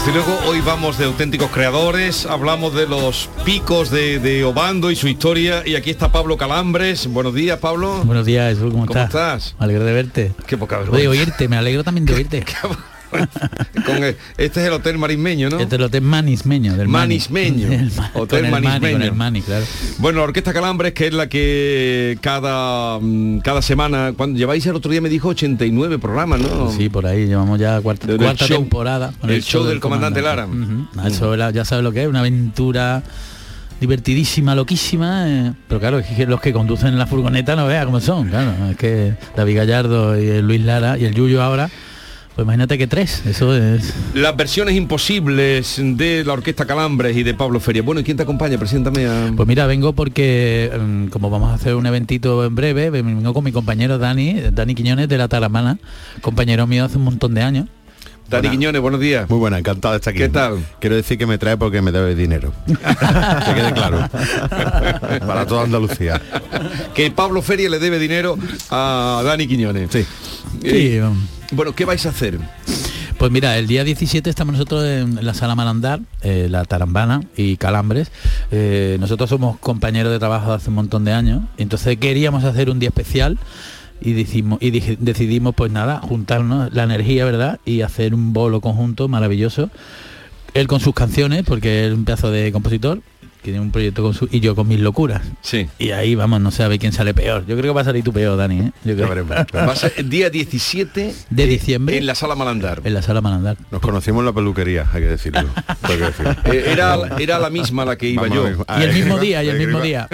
Desde luego hoy vamos de auténticos creadores, hablamos de los picos de, de Obando y su historia y aquí está Pablo Calambres. Buenos días Pablo. Buenos días, Jesús, ¿cómo, ¿Cómo estás? estás? Me alegro de verte. Qué poca De vergüenza. oírte, me alegro también de oírte. Con el- este es el Hotel Marismeño, ¿no? Este es el hotel Manismeño, del Mani. Manismeño. Hotel con Mani, con el Mani, claro. Bueno, la Orquesta Calambres, que es la que cada, mm, cada semana, cuando lleváis el otro día me dijo 89 programas, ¿no? Sí, por ahí llevamos ya cuarta, Del cuarta show. temporada. El show del comandante Lara. Ujú. Ah, Eso era- ya sabes lo que es, una aventura divertidísima, loquísima, eh, pero claro, es que los que conducen la furgoneta no vea cómo son, claro, es que David Gallardo y el Luis Lara y el Yuyo ahora, pues imagínate que tres, eso es... Las versiones imposibles de la Orquesta Calambres y de Pablo Feria. Bueno, ¿y quién te acompaña? Preséntame a... Pues mira, vengo porque mm, como vamos a hacer un eventito en breve, vengo con mi compañero Dani, Dani Quiñones de la Taramana, compañero mío hace un montón de años. Dani Quiñones, buenos días. Muy buena, encantado de estar aquí. ¿Qué tal? Quiero decir que me trae porque me debe dinero. que quede claro. Para toda Andalucía. que Pablo Feria le debe dinero a Dani Quiñones. Sí. Sí, bueno, ¿qué vais a hacer? Pues mira, el día 17 estamos nosotros en la sala Malandar, eh, la Tarambana y Calambres. Eh, nosotros somos compañeros de trabajo hace un montón de años, entonces queríamos hacer un día especial y, decidimos pues nada, juntarnos la energía, ¿verdad? Y hacer un bolo conjunto maravilloso. Él con sus canciones, porque es un pedazo de compositor, tiene un proyecto con su y yo con mis locuras. Sí. Y ahí vamos, no sabe quién sale peor. Yo creo que va a salir tú peor, Dani. ¿eh? Yo creo. Va a ser el día 17 de diciembre en la sala Malandar. En la sala Malandar. Nos conocimos en la peluquería, hay que decirlo. Tengo que decirlo. Eh, era, era la misma la que iba Vamos yo. a Y el mismo día, y el mismo día.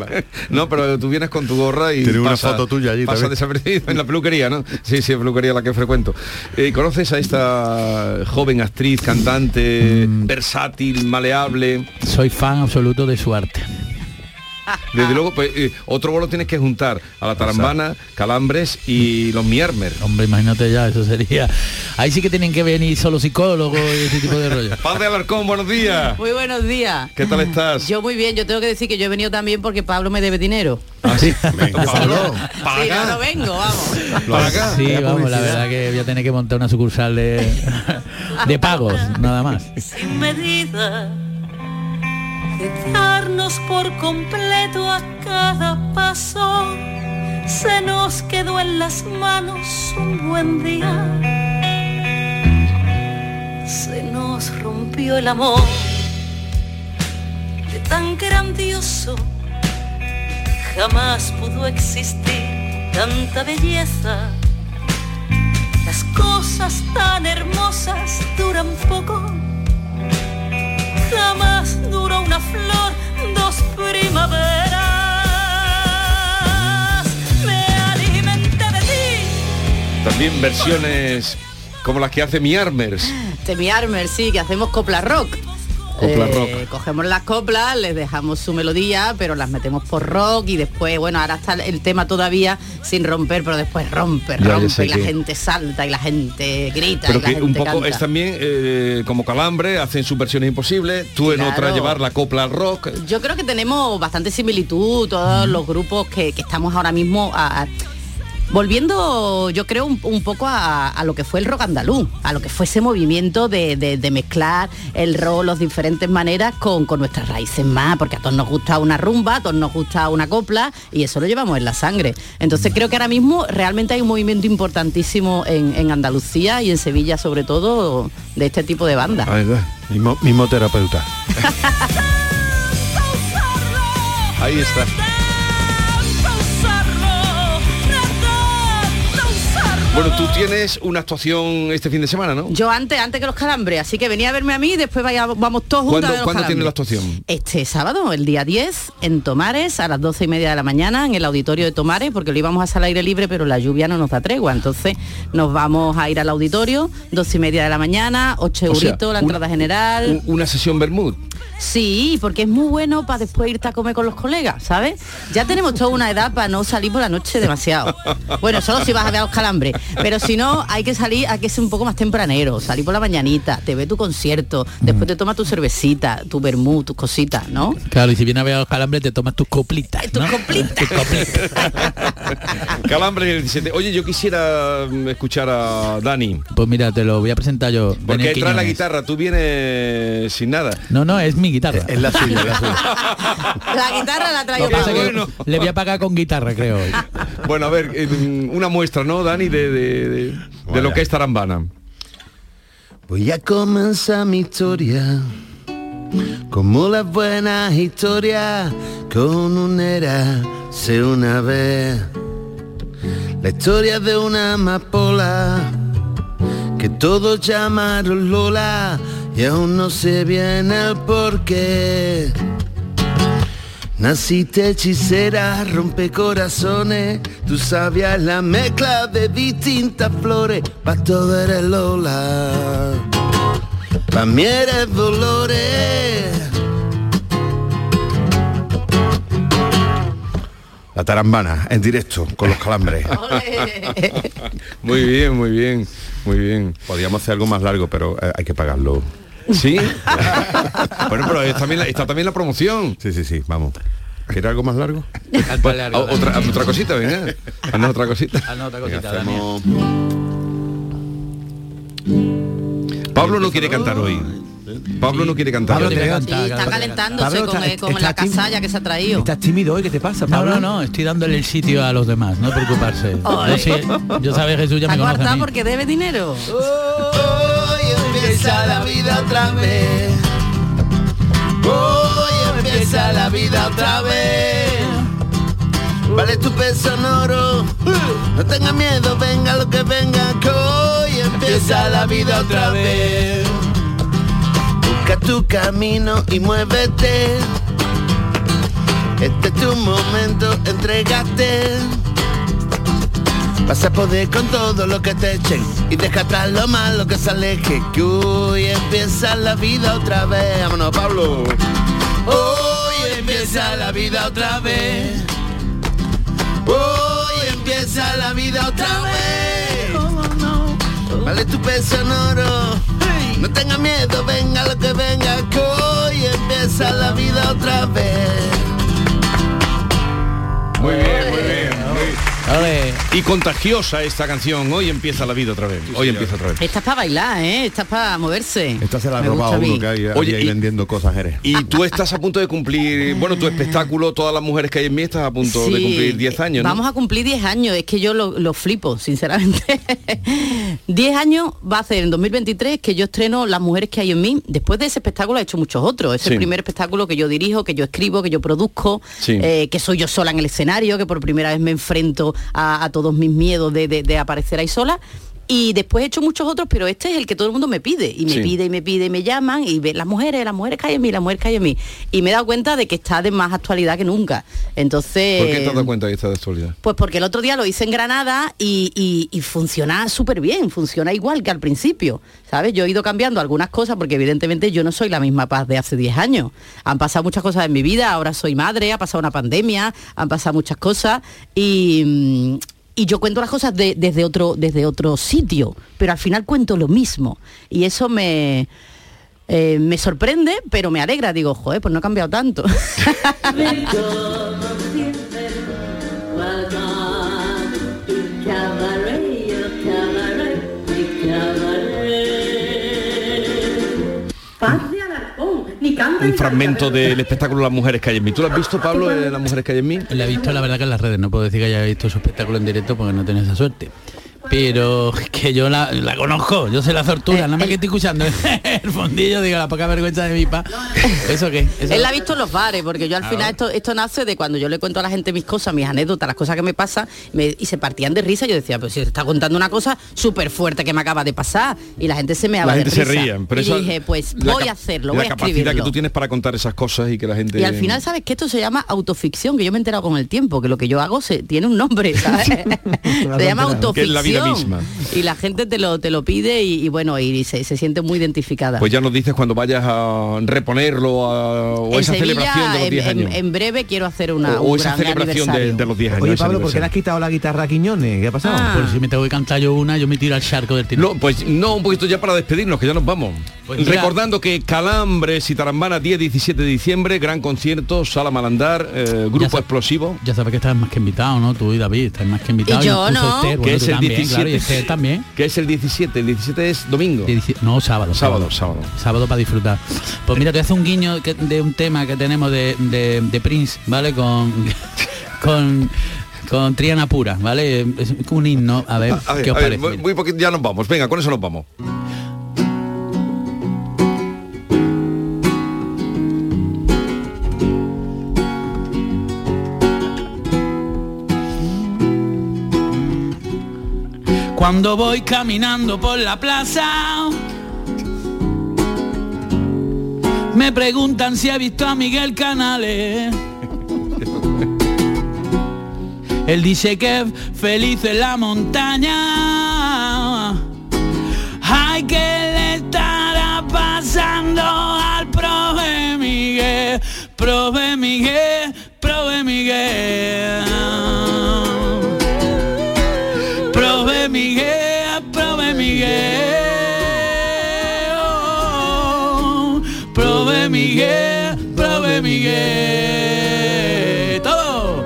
no, pero tú vienes con tu gorra y Tiene una pasa- foto tuya allí Pasa desapercibido en la peluquería, ¿no? Sí, sí, peluquería la que frecuento. Eh, ¿Conoces a esta joven actriz, cantante, Mm. versátil, maleable? Soy fan absoluto de su arte. Desde luego, pues, eh, otro bolo tienes que juntar a la tarambana, calambres y los miermer. Hombre, imagínate ya, eso sería. Ahí sí que tienen que venir solo psicólogos y ese tipo de rollo. Padre Alarcón, buenos días. Muy buenos días. ¿Qué tal estás? Yo muy bien, yo tengo que decir que yo he venido también porque Pablo me debe dinero. Ah, sí. Pablo, Si no, no vengo, vamos. Sí, vamos, la verdad que voy a tener que montar una sucursal de, de pagos, nada más. sin medida, de darnos por completo a cada paso, se nos quedó en las manos un buen día, se nos rompió el amor de tan grandioso, jamás pudo existir tanta belleza. Las cosas tan hermosas duran poco. Jamás duró una flor dos primaveras. Me alimenté de ti. También versiones como las que hace Miermers. Temi Armer, sí, que hacemos copla rock. Eh. Cogemos las coplas, les dejamos su melodía, pero las metemos por rock y después, bueno, ahora está el tema todavía sin romper, pero después rompe, ya rompe y la que- gente salta y la gente grita Pero y la que gente un poco canta. es también eh, como calambre, hacen sus versiones imposibles, tú en otra llevar la copla al rock. Yo creo que tenemos bastante similitud todos los grupos que, que estamos ahora mismo a- a- volviendo yo creo un, un poco a, a lo que fue el rock andaluz, a lo que fue ese movimiento de, de- de mezclar el rock, las diferentes maneras con, con nuestras raíces más, porque a todos nos gusta una rumba, a todos nos gusta una copla y eso lo llevamos en la sangre. Entonces creo que ahora mismo realmente hay un movimiento importantísimo en, en Andalucía y en Sevilla sobre todo de este tipo de bandas. Mismo, mismo terapeuta. Ahí está. Bueno, tú tienes una actuación este fin de semana, ¿no? Yo antes, antes que los calambres, así que venía a verme a mí y después vaya- vamos todos juntos a ¿Cuándo, ver los ¿cuándo tiene la actuación? Este sábado, el día 10, en Tomares, a las 12 y media de la mañana, en el auditorio de Tomares, porque lo íbamos a hacer al aire libre, pero la lluvia no nos da tregua. Entonces nos vamos a ir al auditorio, 12 y media de la mañana, 8 O sea, euritos, la entrada general. Un- Una sesión Bermud. Sí, porque es muy bueno para después irte a comer con los colegas, ¿sabes? Ya tenemos toda una edad para no salir por la noche demasiado. Bueno, solo si vas a ver a los calambres. Pero si no, hay que salir, hay que ser un poco más tempranero, salir por la mañanita, te ve tu concierto, después te tomas tu cervecita, tu vermú, tus cositas, ¿no? Claro, y si vienes a ver a los calambres te tomas tus coplitas. Tus coplitas. Calambre el 17. Oye, yo quisiera mm, escuchar a Dani. Pues mira, te lo voy a presentar yo. Porque trae la guitarra, tú vienes sin nada. No, no, es mi guitarra. Es la suya, la suya. La guitarra la traigo es que le voy a pagar con guitarra, creo. hoy. Bueno, a ver, eh, mm, una muestra, ¿no, Dani, de, de- de- de lo que es Tarambana? Voy a comenzar mi historia como las buenas historias con un era sé una vez. La historia de una amapola que todos llamaron Lola y aún no sé bien el porqué. Naciste hechicera, rompe corazones, tú sabías la mezcla de distintas flores, pa' todo eres Lola, pa' mí eres Dolores. La tarambana, en directo, con los calambres. Muy bien, muy bien, muy bien. Podríamos hacer algo más largo, pero eh, hay que pagarlo. ¿Sí? bueno, pero es también la- está también la promoción. Sí, sí, sí, vamos. ¿Quiere algo más largo? Pues, o- otra, otra cosita, venga. Haznos otra cosita. Haznos otra Venga, cosita, hacemos- Pablo no quiere cantar hoy. Pablo no quiere cantar. Pablo está calentándose Pablo, con, está- con está la casalla que se ha traído. ¿Estás tímido hoy? ¿Qué te pasa, No, Pablo? no, no, estoy dándole el sitio a los demás, no preocuparse. Yo, Ay. sí, yo sabes, Jesús, ya Está me conoce a coartado mí. porque debe dinero. Hoy empieza la vida otra vez. Hoy empieza la vida otra vez. Vale tu peso en oro. No tengas miedo, venga lo que venga, que hoy empieza la vida otra vez. Busca tu camino y muévete. Este es tu momento, entregate. Vas a poder con todo lo que te echen y deja atrás lo malo que se aleje. Que hoy empieza la vida otra vez. Vámonos, Pablo. Hoy empieza la vida otra vez. Hoy empieza la vida otra vez. Vale tu peso en oro. No tengas miedo, venga lo que venga, que hoy empieza la vida otra vez. Muy bien, muy bien. Y contagiosa esta canción. Hoy empieza la vida otra vez. Hoy empieza otra vez. Esta es para bailar, ¿eh? Esta es para moverse. Esta se la ha Me gusta robado a mí. uno que hay, Oye, ahí y- vendiendo cosas, Jerez. Y tú estás a punto de cumplir, bueno, tu espectáculo, todas las mujeres que hay en mí, estás a punto de cumplir 10 años, ¿no? Vamos a cumplir 10 años, es que yo lo, lo flipo, sinceramente. 10 años va a ser en 2023 que yo estreno Las mujeres que hay en mí. Después de ese espectáculo he hecho muchos otros. Es Sí. el primer espectáculo que yo dirijo, que yo escribo, que yo produzco, Sí. eh, que soy yo sola en el escenario, que por primera vez me enfrento a, todos mis miedos de, de- de aparecer ahí sola. Y después he hecho muchos otros, pero este es el que todo el mundo me pide. Y me Sí. pide y me pide y me llaman y ven las mujeres, las mujeres que hay en mí, las mujeres que hay en mí. Y me he dado cuenta de que está de más actualidad que nunca. Entonces... ¿Por qué te has dado cuenta de esta de actualidad? Pues porque el otro día lo hice en Granada y, y- y funciona súper bien, funciona igual que al principio, ¿sabes? Yo he ido cambiando algunas cosas porque evidentemente yo no soy la misma paz de hace 10 años. Han pasado muchas cosas en mi vida, ahora soy madre, ha pasado una pandemia, han pasado muchas cosas y... y yo cuento las cosas de- desde, otro, desde otro sitio, pero al final cuento lo mismo. Y eso me, eh, me sorprende, pero me alegra. Digo, joder, pues no he cambiado tanto. Un fragmento del espectáculo Las mujeres que hay en mí. ¿Tú lo has visto, Pablo, eh, Las mujeres que hay en mí? La he visto, la verdad, que en las redes. No puedo decir que haya visto su espectáculo en directo porque no tenía esa suerte. Pero es que yo la, la conozco, yo sé la tortura, nada más que estoy escuchando el fondillo, digo, la poca vergüenza de mi pa. ¿Eso qué? Eso- Él la ha visto en los bares, porque yo al Ah, final esto, esto nace de cuando yo le cuento a la gente mis cosas, mis anécdotas, las cosas que me pasan, me- y se partían de risa. Yo decía, pues si se está contando una cosa súper fuerte que me acaba de pasar, y la gente se me La de gente se risa. ría. Pero y eso- dije, pues la voy a hacerlo, la voy a capacidad escribirlo. que tú tienes para contar esas cosas y que la gente... Y al final, ¿sabes que Esto se llama autoficción, que yo me he enterado con el tiempo, que lo que yo hago se, tiene un nombre, ¿sabes? se llama Que misma. Y la gente te lo, te lo pide y, y bueno, y se, se siente muy identificada. Pues ya nos dices cuando vayas a reponerlo a- o en esa Sevilla, celebración de los en- 10 en, años. en breve quiero hacer una o un esa gran celebración de, los 10 años. Oye, Pablo, ¿por qué le has quitado la guitarra a Quiñones? ¿Qué ha pasado? Ah. Pues si me tengo que cantar yo una, yo me tiro al charco del tiro. No, pues no, un poquito ya para despedirnos, que ya nos vamos. Pues Recordando que Calambres y Tarambana 10-17 de diciembre, gran concierto, Sala Malandar, eh, Grupo Ya Explosivo. Ya sabes que estás más que invitado, ¿no? Tú y David, estás más que invitado. Y yo no. Esther, que bueno, es tú el también, 17. claro, y Esther también. Que es el 17, el 17 es domingo. Dieci- No, sábado. Sábado, sábado. Sábado para disfrutar. Pues mira, te hace un guiño que- de un tema que tenemos de, de- de Prince, ¿vale? Con, con, con Triana Pura, ¿vale? Es un himno. A ver, A ver, ¿qué os a ver, parece? muy, muy poquito, ya nos vamos. Venga, con eso nos vamos. Cuando voy caminando por la plaza, me preguntan si he visto a Miguel Canales. Él dice que es feliz en la montaña. Ay, que le estará pasando al profe Miguel, profe Miguel, profe Miguel. Miguel, prove Miguel. Todo.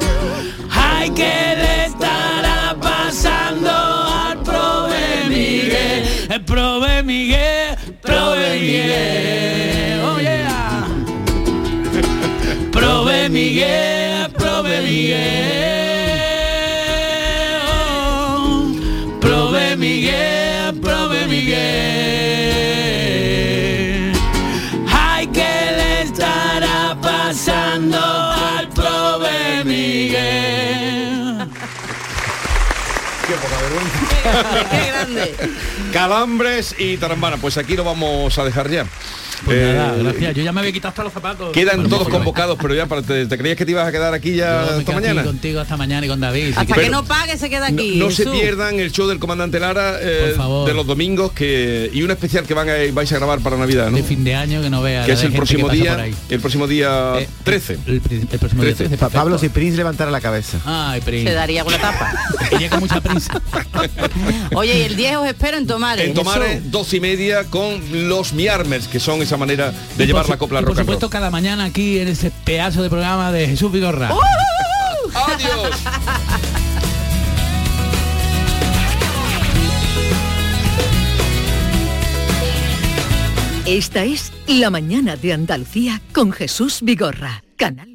Ay, que le estará pasando al prove Miguel. El prove Miguel, prove Miguel. Oh yeah. Prove Miguel, prove Miguel. Qué grande. Calambres y Tarambana, pues aquí lo vamos a dejar ya. Pues Eh, nada, gracias. Yo ya me había quitado hasta los zapatos. Quedan todos convocados, pero ya para- te, te creías que te ibas a quedar aquí ya yo hasta aquí mañana. contigo hasta mañana y con David. Hasta que no pague se queda aquí. No, no se pierdan el show del comandante Lara eh, de los domingos que y un especial que van a, vais a grabar para Navidad, ¿no? de fin de año que no vea Que es el próximo día, ahí. el próximo día Eh, 13. El, próximo día 13. 13, Pa- Pablo, si. Prince levantara la cabeza. Ay, Prince. Se daría una tapa. Ella con mucha prisa. Oye, y el 10 os espero en Tomares. En Tomares, dos y media con los Miarmers, que son esa manera de llevar Por la copla y rock Por supuesto, cada mañana aquí en ese pedazo de programa de Jesús Vigorra. ¡Adiós! Esta es La mañana de Andalucía con Jesús Vigorra, Canal